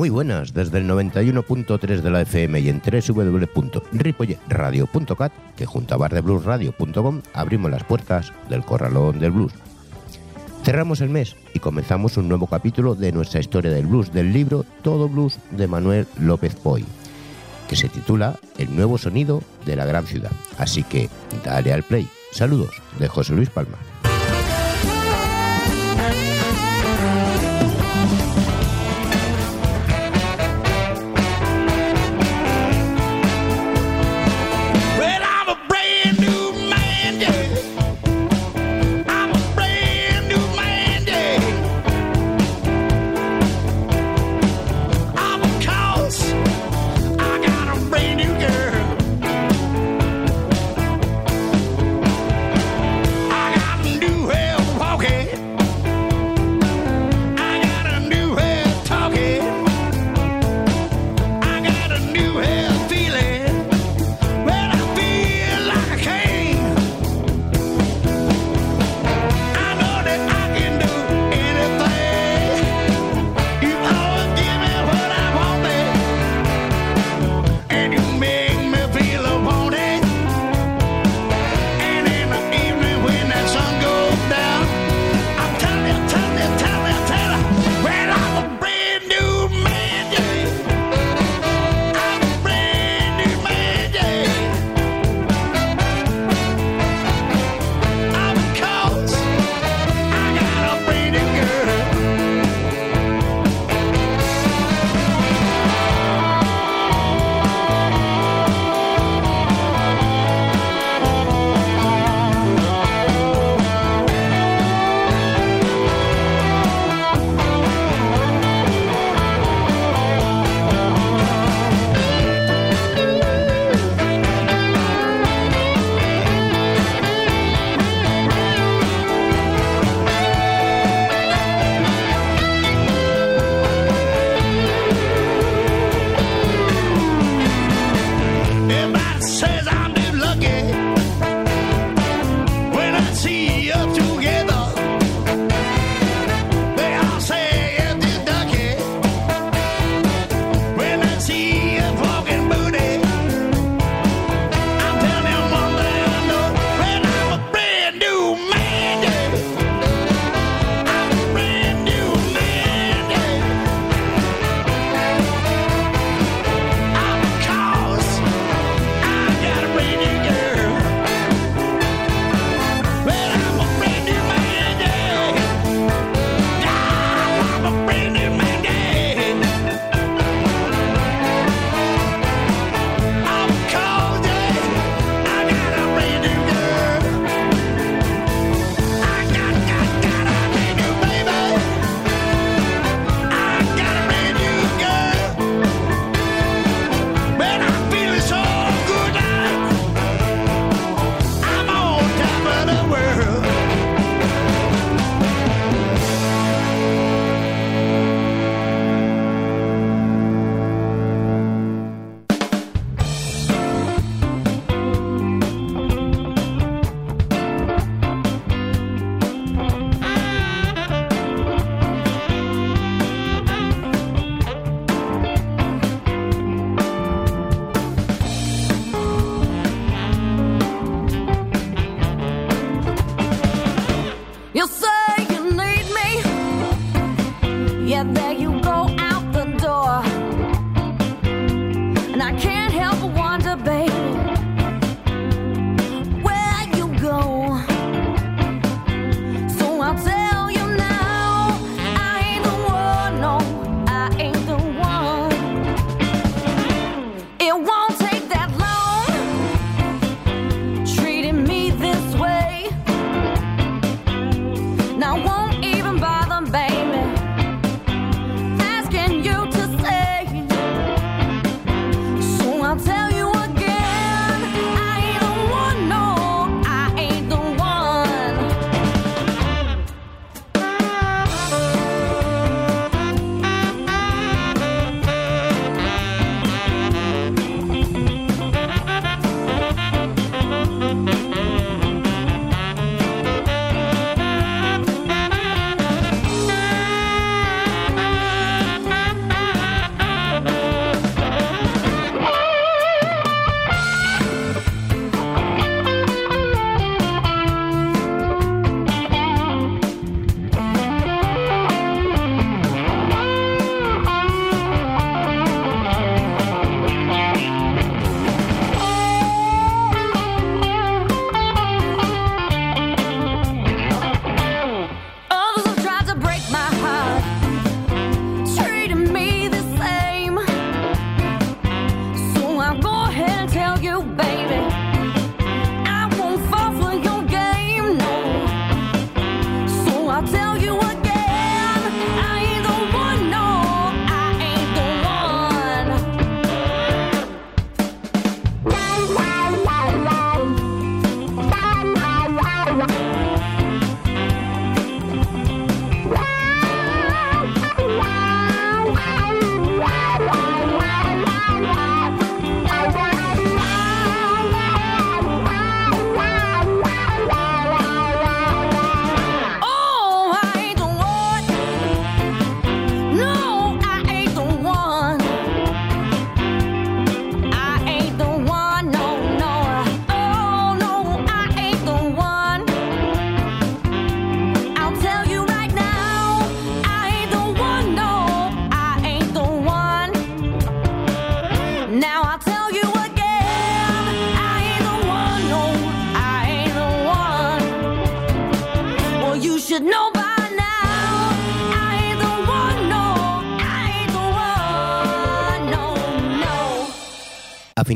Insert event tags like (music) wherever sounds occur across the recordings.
Muy buenas, desde el 91.3 de la FM y en www.ripolletradio.cat, que junto a bardebluesradio.com abrimos las puertas del corralón del blues. Cerramos el mes y comenzamos un nuevo capítulo de nuestra historia del blues, del libro Todo Blues de Manuel López Poy, que se titula El nuevo sonido de la gran ciudad. Así que dale al play. Saludos de José Luis Palma.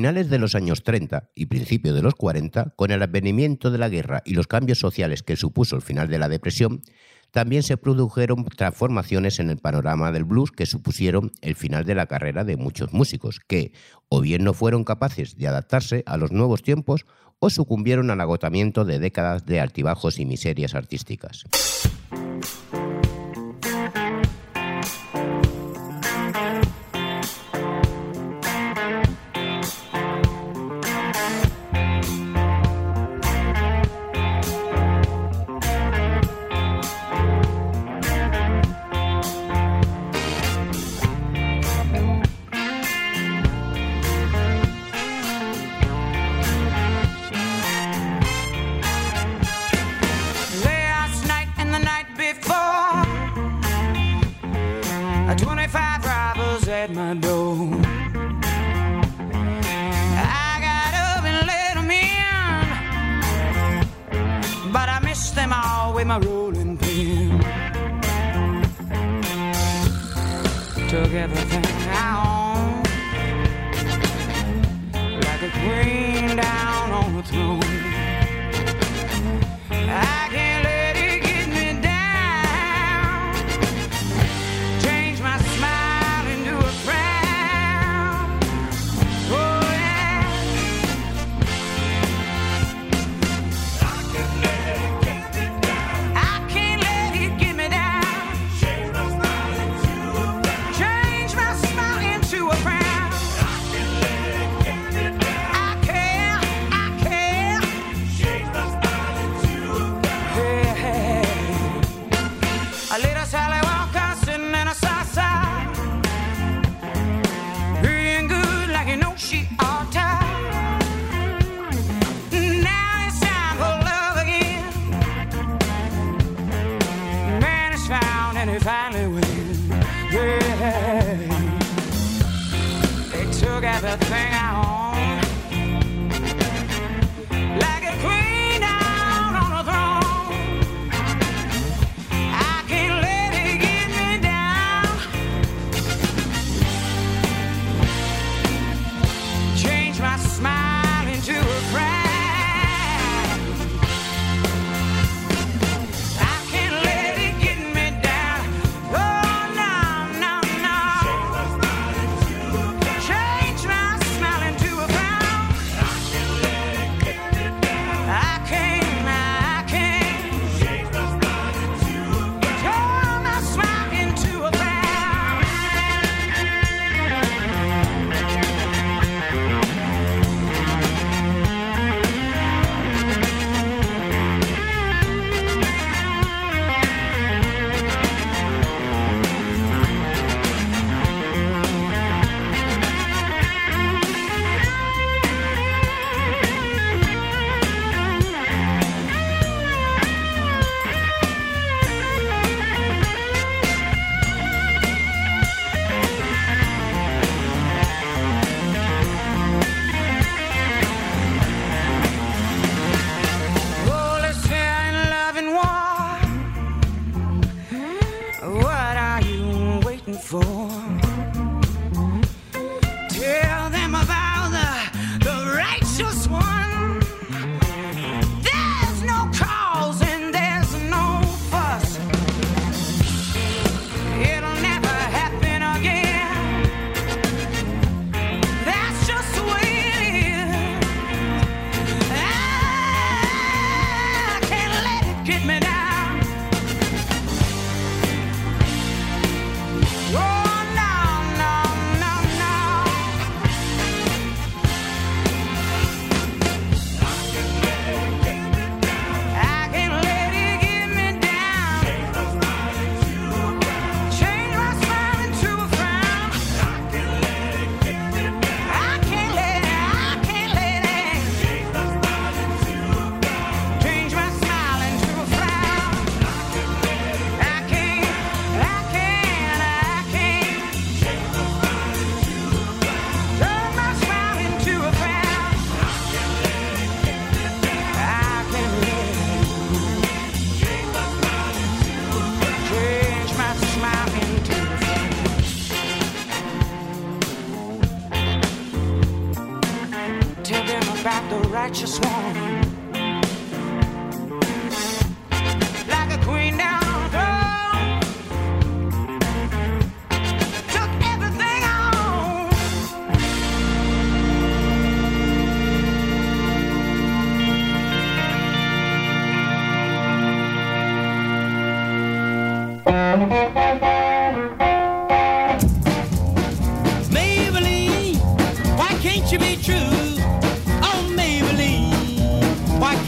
finales de los años 30 y principios de los 40, con el advenimiento de la guerra y los cambios sociales que supuso el final de la depresión, también se produjeron transformaciones en el panorama del blues que supusieron el final de la carrera de muchos músicos, que o bien no fueron capaces de adaptarse a los nuevos tiempos o sucumbieron al agotamiento de décadas de altibajos y miserias artísticas.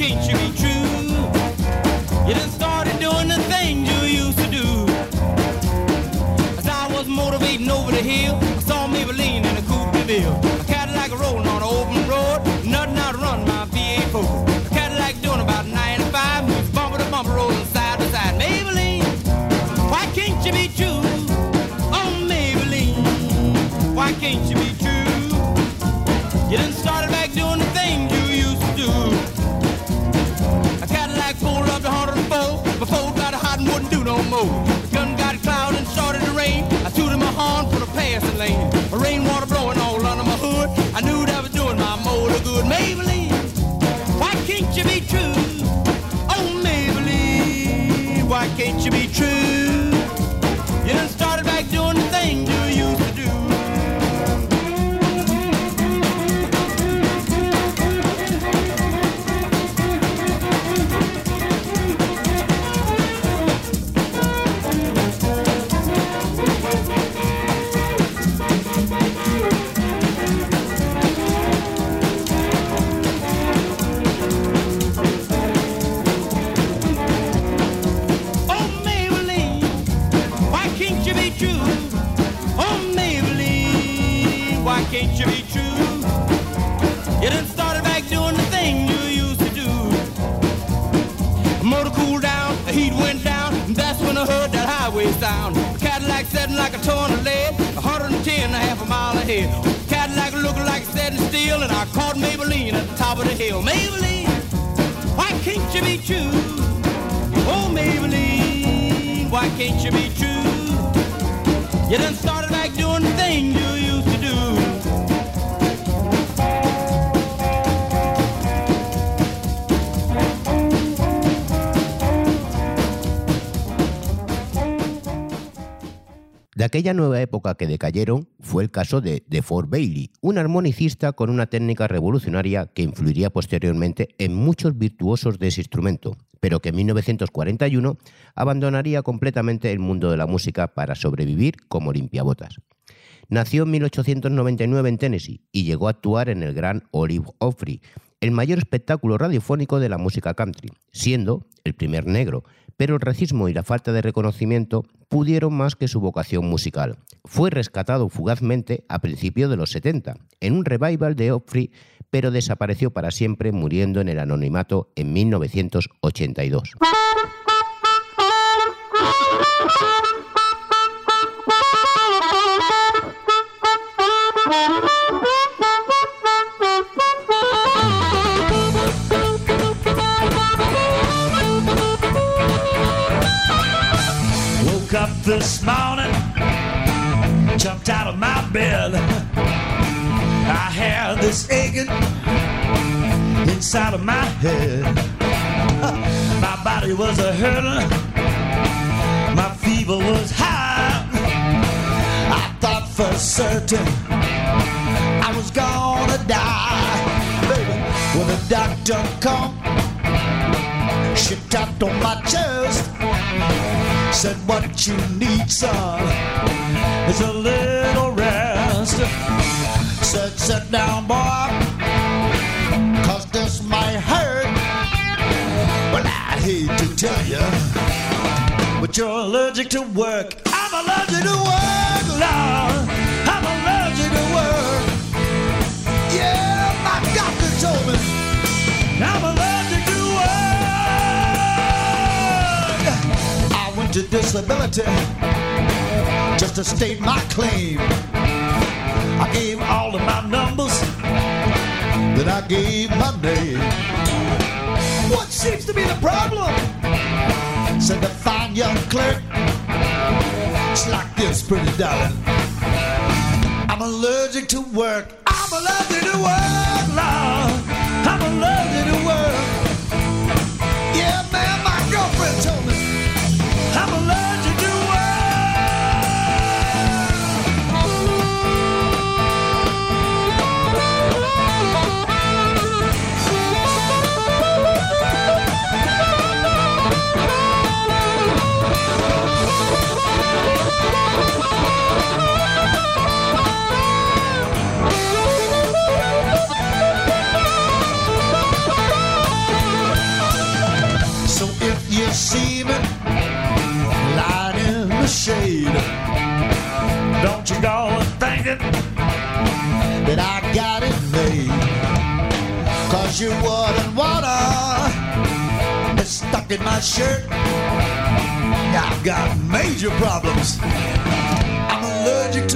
Can't you be true? You done started doing the things you used to do. As I was motivating over the hill, I saw Maybelline in a coupe de ville. A Cadillac rolling on an open road, nothing out to run my V8 A Cadillac doing about 95, moves bumper to bumper, rolling side to side. Maybelline, why can't you be true? Oh, Maybelline, why can't you be wouldn't do no more. The gun got cloud and started to rain. I tooted my horn for the passing lane. The rainwater blowing all under my hood. I knew that was doing my motor good. Maybelline, why can't you be true? Oh, Maybelline, why can't you be true? Ahead. Cadillac looking like setting still, and I caught Maybelline at the top of the hill. Maybelline, why can't you be true? Oh, Maybelline, why can't you be true? You done started aquella nueva época que decayeron fue el caso de DeFord Bailey, un armonicista con una técnica revolucionaria que influiría posteriormente en muchos virtuosos de ese instrumento, pero que en 1941 abandonaría completamente el mundo de la música para sobrevivir como limpiabotas. Nació en 1899 en Tennessee y llegó a actuar en el Gran Olive Opry, el mayor espectáculo radiofónico de la música country, siendo el primer negro, pero el racismo y la falta de reconocimiento pudieron más que su vocación musical. Fue rescatado fugazmente a principios de los 70, en un revival de Opry, pero desapareció para siempre muriendo en el anonimato en 1982. (laughs) this morning, jumped out of my bed. I had this aching inside of my head. (laughs) My body was a hurting, my fever was high. I thought for certain I was gonna die. Baby, when the doctor come, she tapped on my chest said what you need, son, is a little rest. Said, sit down, boy, cause this might hurt. Well, I hate to tell you, but you're allergic to work. I'm allergic to work, Lord. To disability just to state my claim. I gave all of my numbers, then I gave my name. What seems to be the problem? Said the fine young clerk. It's like this, pretty darling. I'm allergic to work. I'm allergic to work, Lord. I'm deceiving, lying in the shade. Don't you go and thinking that I got it made. Cause your wood and water is stuck in my shirt. I've got major problems. I'm allergic to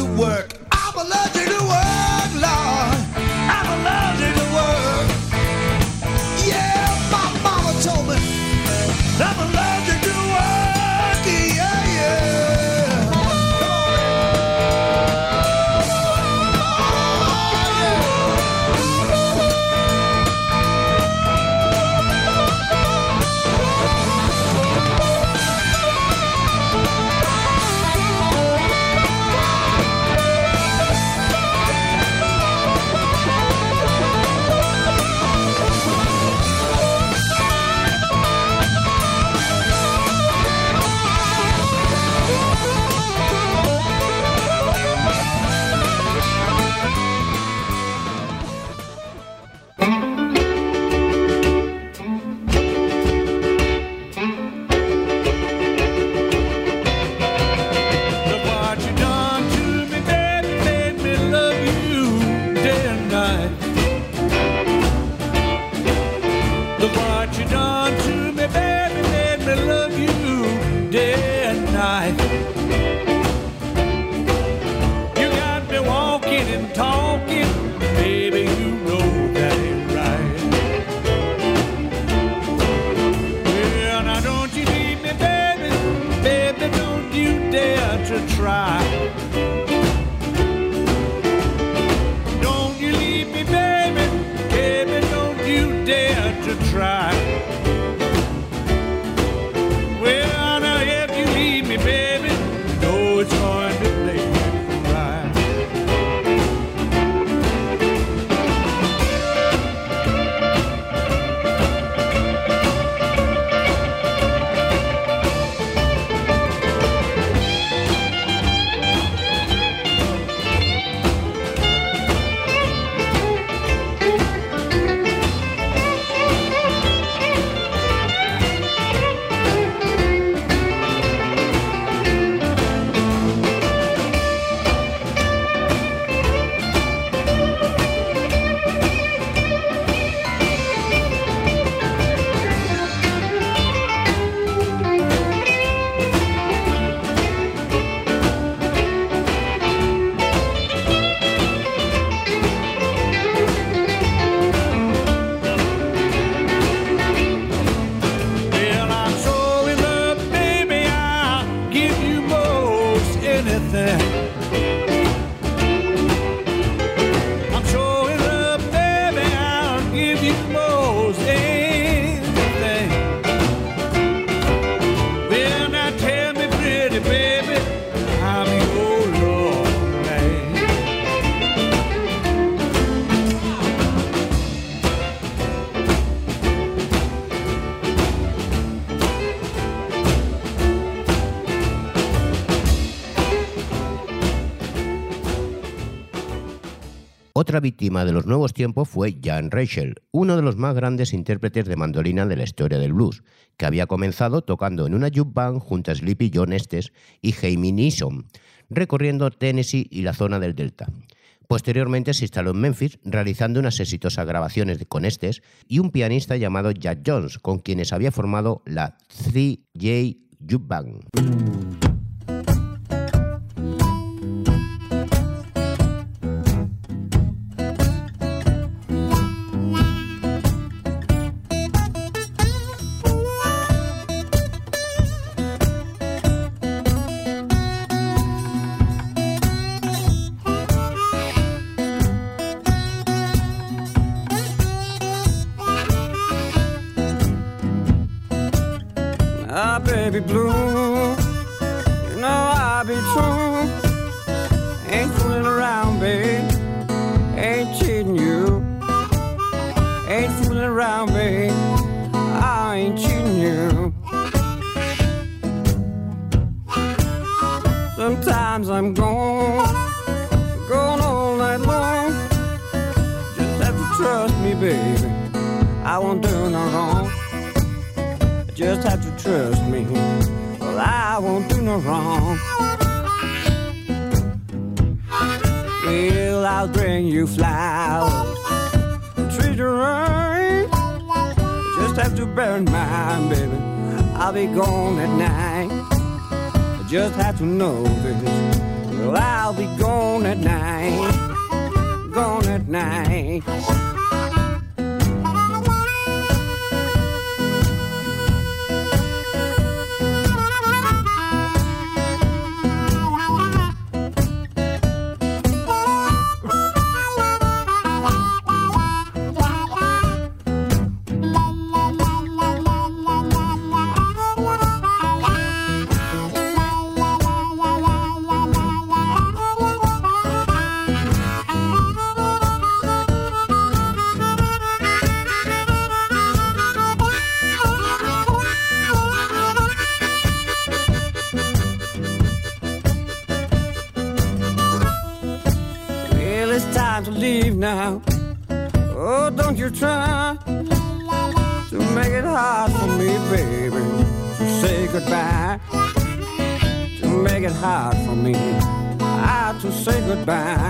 Otra víctima de los nuevos tiempos fue Jan Rachel, uno de los más grandes intérpretes de mandolina de la historia del blues, que había comenzado tocando en una jukebox band junto a Sleepy John Estes y Jamie Neeson, recorriendo Tennessee y la zona del Delta. Posteriormente se instaló en Memphis, realizando unas exitosas grabaciones con Estes y un pianista llamado Jack Jones, con quienes había formado la 3J Jukebox Band. goodbye.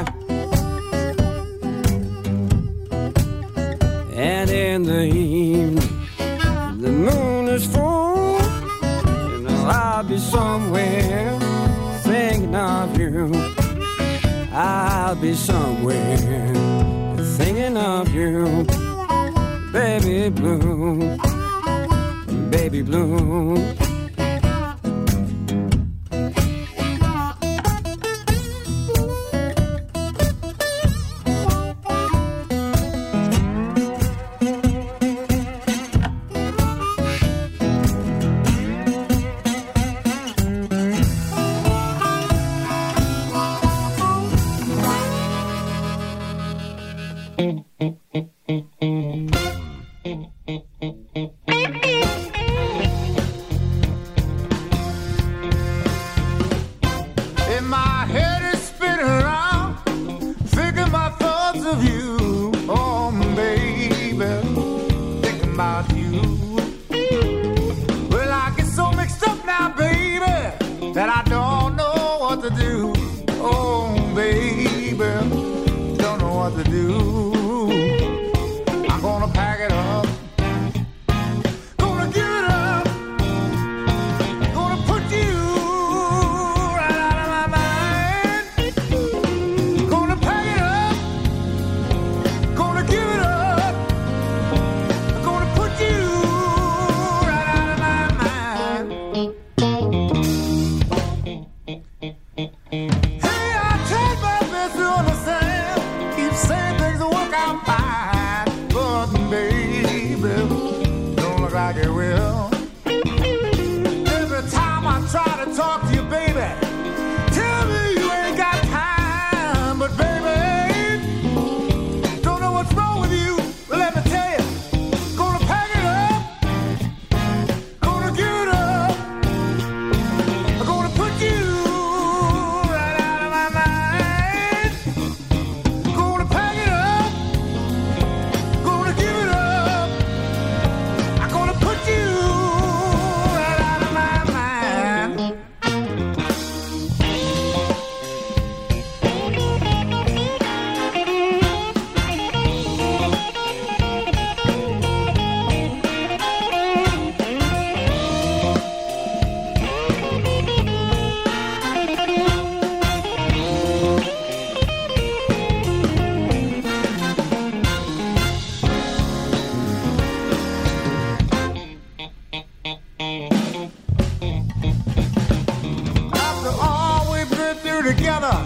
together.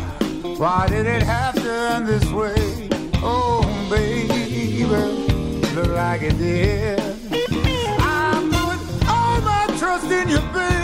Why did it have to end this way? Oh, baby, look like it did. I put all my trust in you, baby.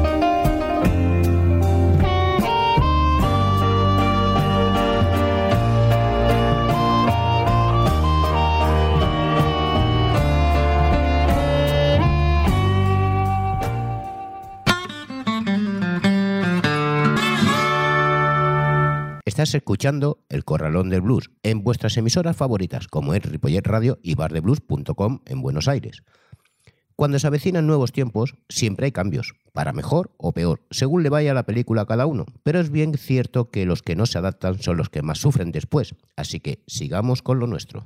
Estás escuchando El Corralón del Blues en vuestras emisoras favoritas como es Ripollet Radio y bardeblues.com en Buenos Aires. Cuando se avecinan nuevos tiempos, siempre hay cambios, para mejor o peor, según le vaya la película a cada uno, pero es bien cierto que los que no se adaptan son los que más sufren después, así que sigamos con lo nuestro.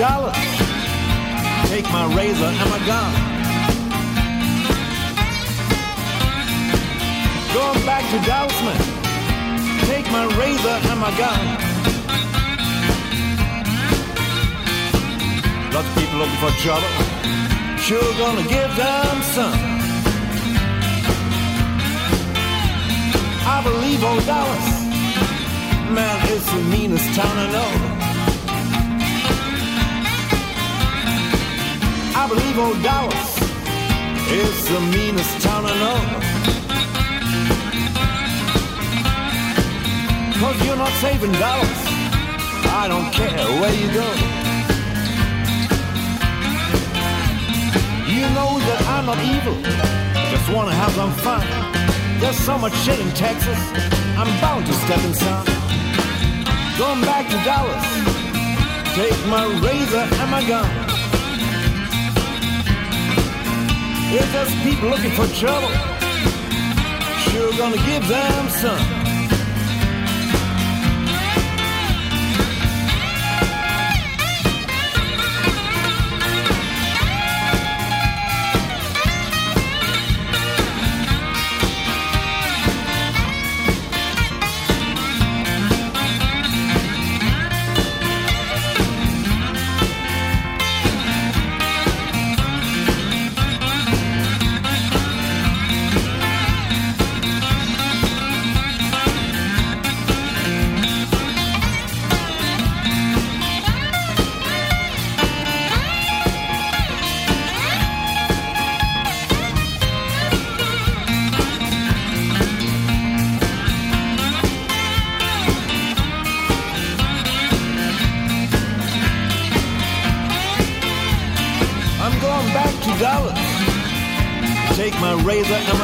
Dallas. Take my razor and my gun. Going back to Dallas, man. Take my razor and my gun. Lots of people looking for trouble. Sure gonna give them some. I believe old Dallas. Man, it's the meanest town I know. Believe old Dallas is the meanest town I know. Cause you're not safe in Dallas. I don't care where you go. You know that I'm not evil. Just wanna have some fun. There's so much shit in Texas. I'm bound to step inside. Going back to Dallas. Take my razor and my gun. If there's people looking for trouble, sure gonna give them some.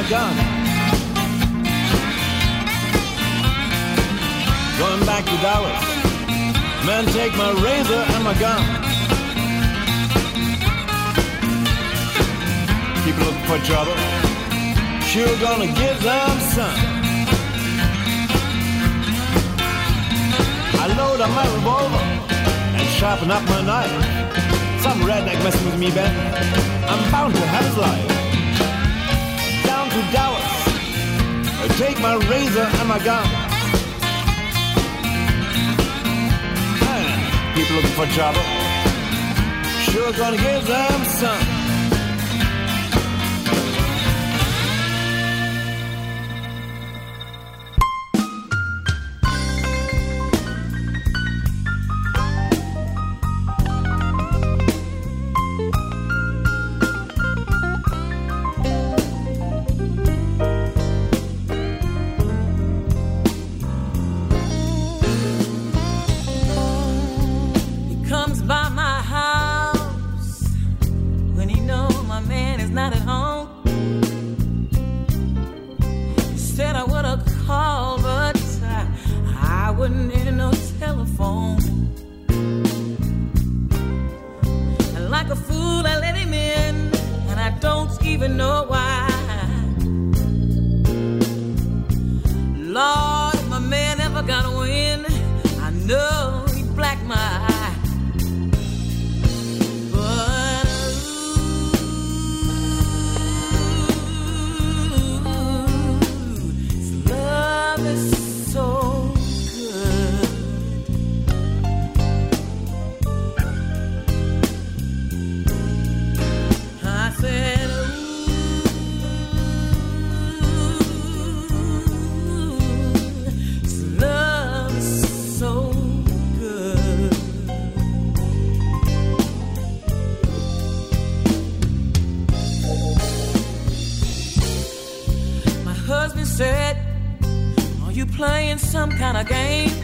Gun. Going back to Dallas. Man, take my razor and my gun. People looking for trouble. Sure gonna give them some. I load up my revolver and sharpen up my knife. Some redneck messing with me, Ben. I'm bound to have his life. Dallas. I take my razor and my gun. Man, people looking for trouble. Sure gonna give them some. even know why. kind of game.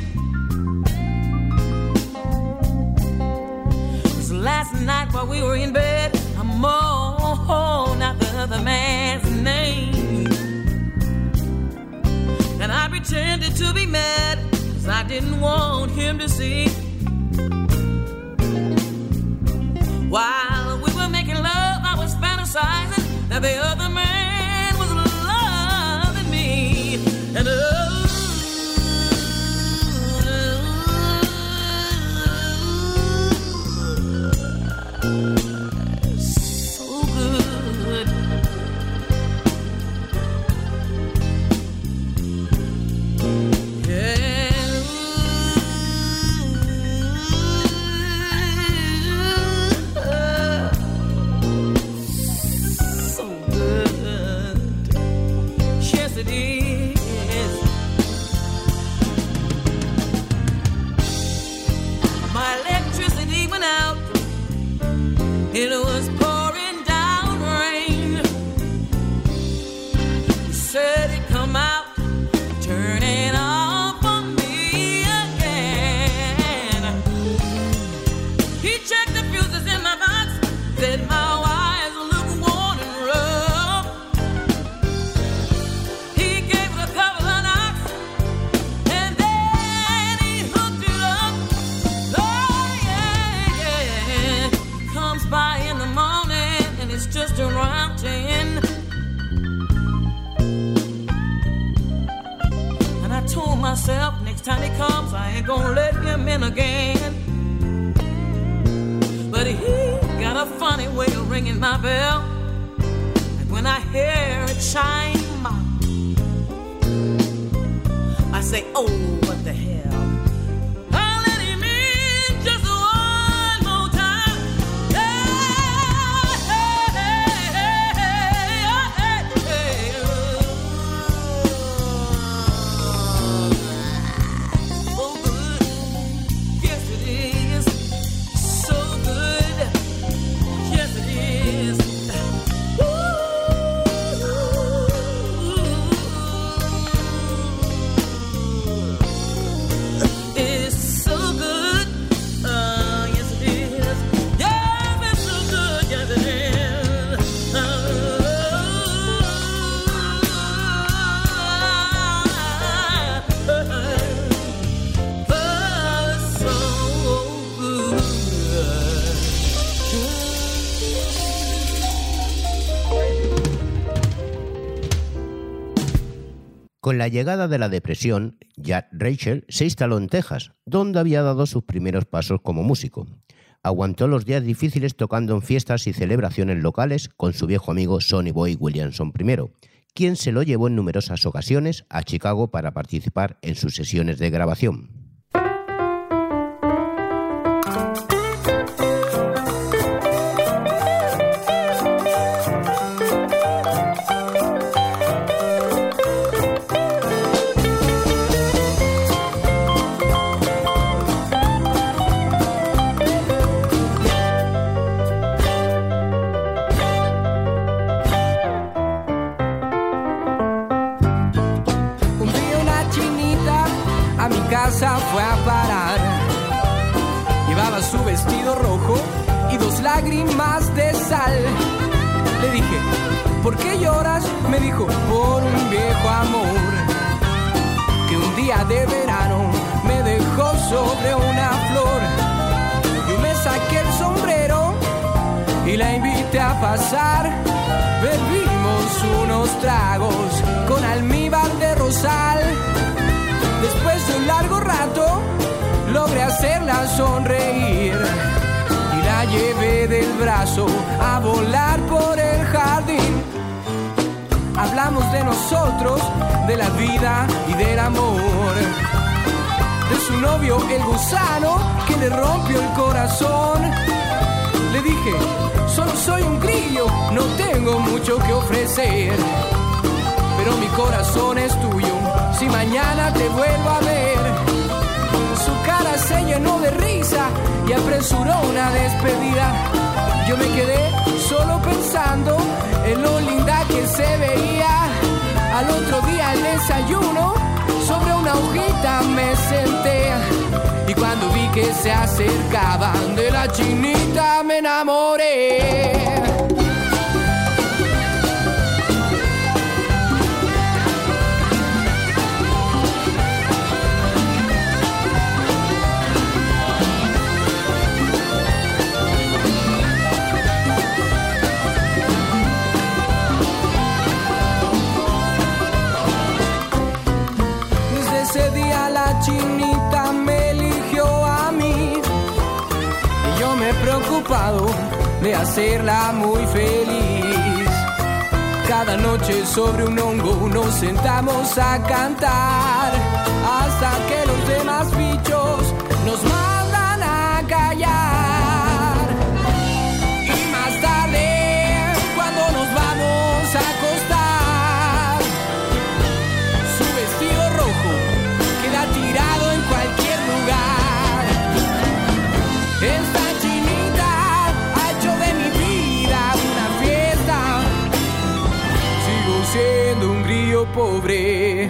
city. Con la llegada de la depresión, Jack Rachel se instaló en Texas, donde había dado sus primeros pasos como músico. Aguantó los días difíciles tocando en fiestas y celebraciones locales con su viejo amigo Sonny Boy Williamson I, quien se lo llevó en numerosas ocasiones a Chicago para participar en sus sesiones de grabación. pasar. Bebimos unos tragos con almíbar de rosal. Después de un largo rato, logré hacerla sonreír. Y la llevé del brazo a volar por el jardín. Hablamos de nosotros, de la vida y del amor. De su novio, el gusano, que le rompió el corazón Dije, solo soy un grillo, no tengo mucho que ofrecer. Pero mi corazón es tuyo, si mañana te vuelvo a ver. Su cara se llenó de risa y apresuró una despedida. Yo me quedé solo pensando en lo linda que se veía. Al otro día el desayuno, una hojita me senté. Y cuando vi que se acercaban de la chinita me enamoré. De hacerla muy feliz. Cada noche sobre un hongo nos sentamos a cantar hasta que los demás bichos pobre,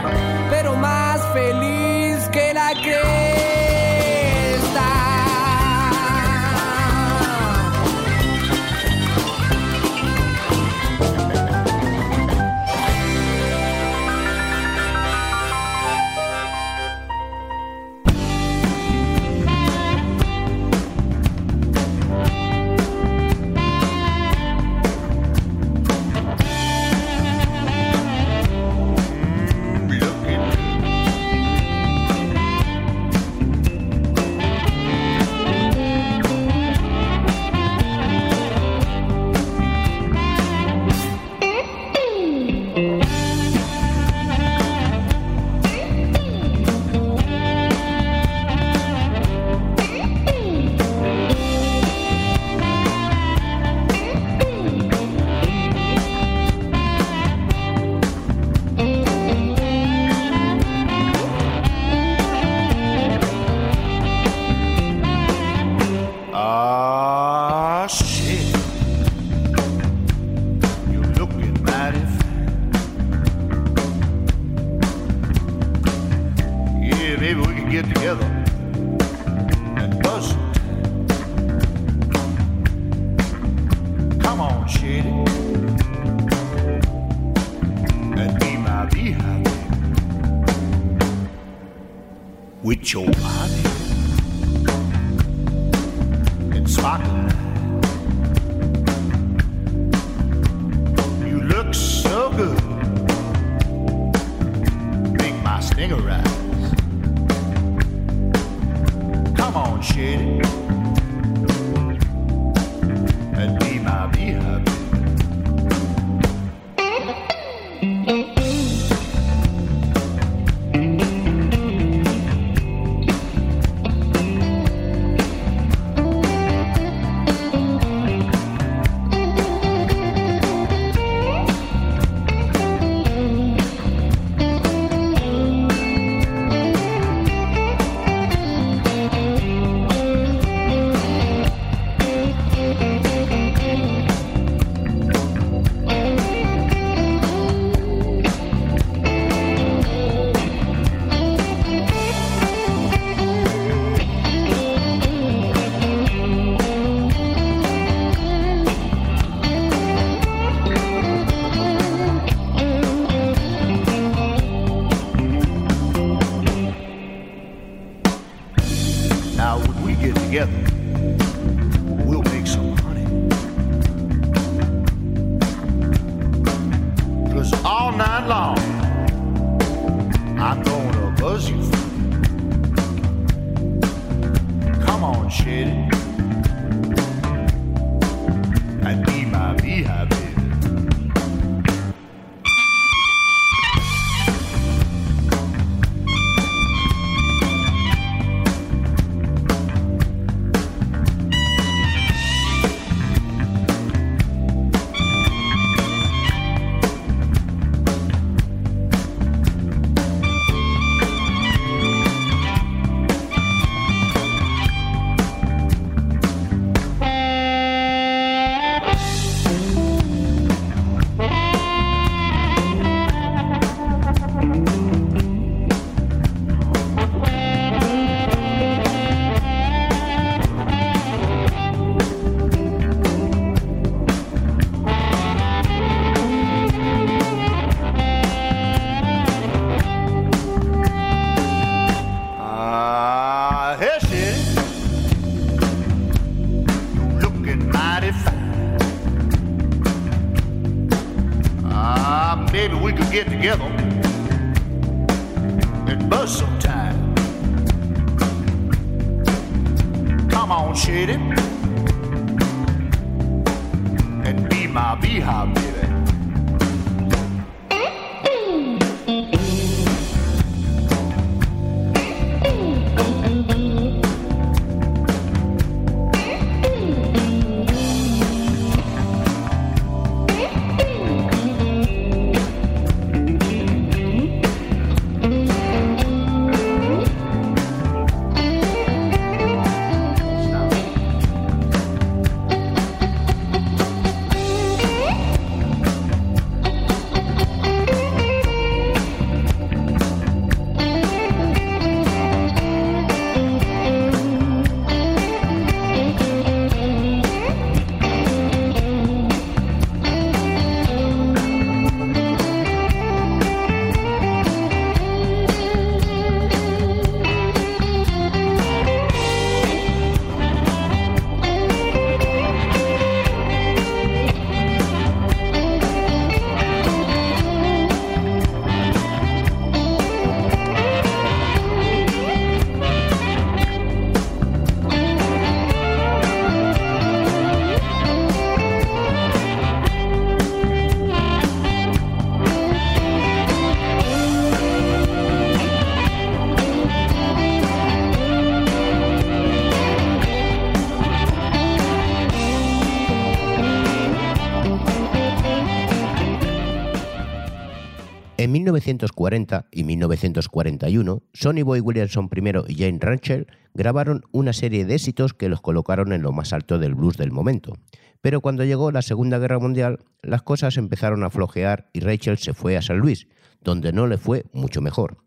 1940 y 1941, Sonny Boy Williamson I y Jane Rancher grabaron una serie de éxitos que los colocaron en lo más alto del blues del momento. Pero cuando llegó la Segunda Guerra Mundial, las cosas empezaron a flojear y Rachel se fue a San Luis, donde no le fue mucho mejor.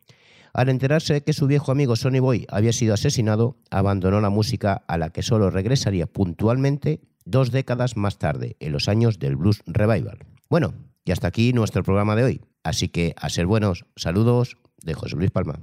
Al enterarse que su viejo amigo Sonny Boy había sido asesinado, abandonó la música a la que solo regresaría puntualmente dos décadas más tarde, en los años del Blues Revival. Bueno, y hasta aquí nuestro programa de hoy. Así que a ser buenos, saludos de José Luis Palma.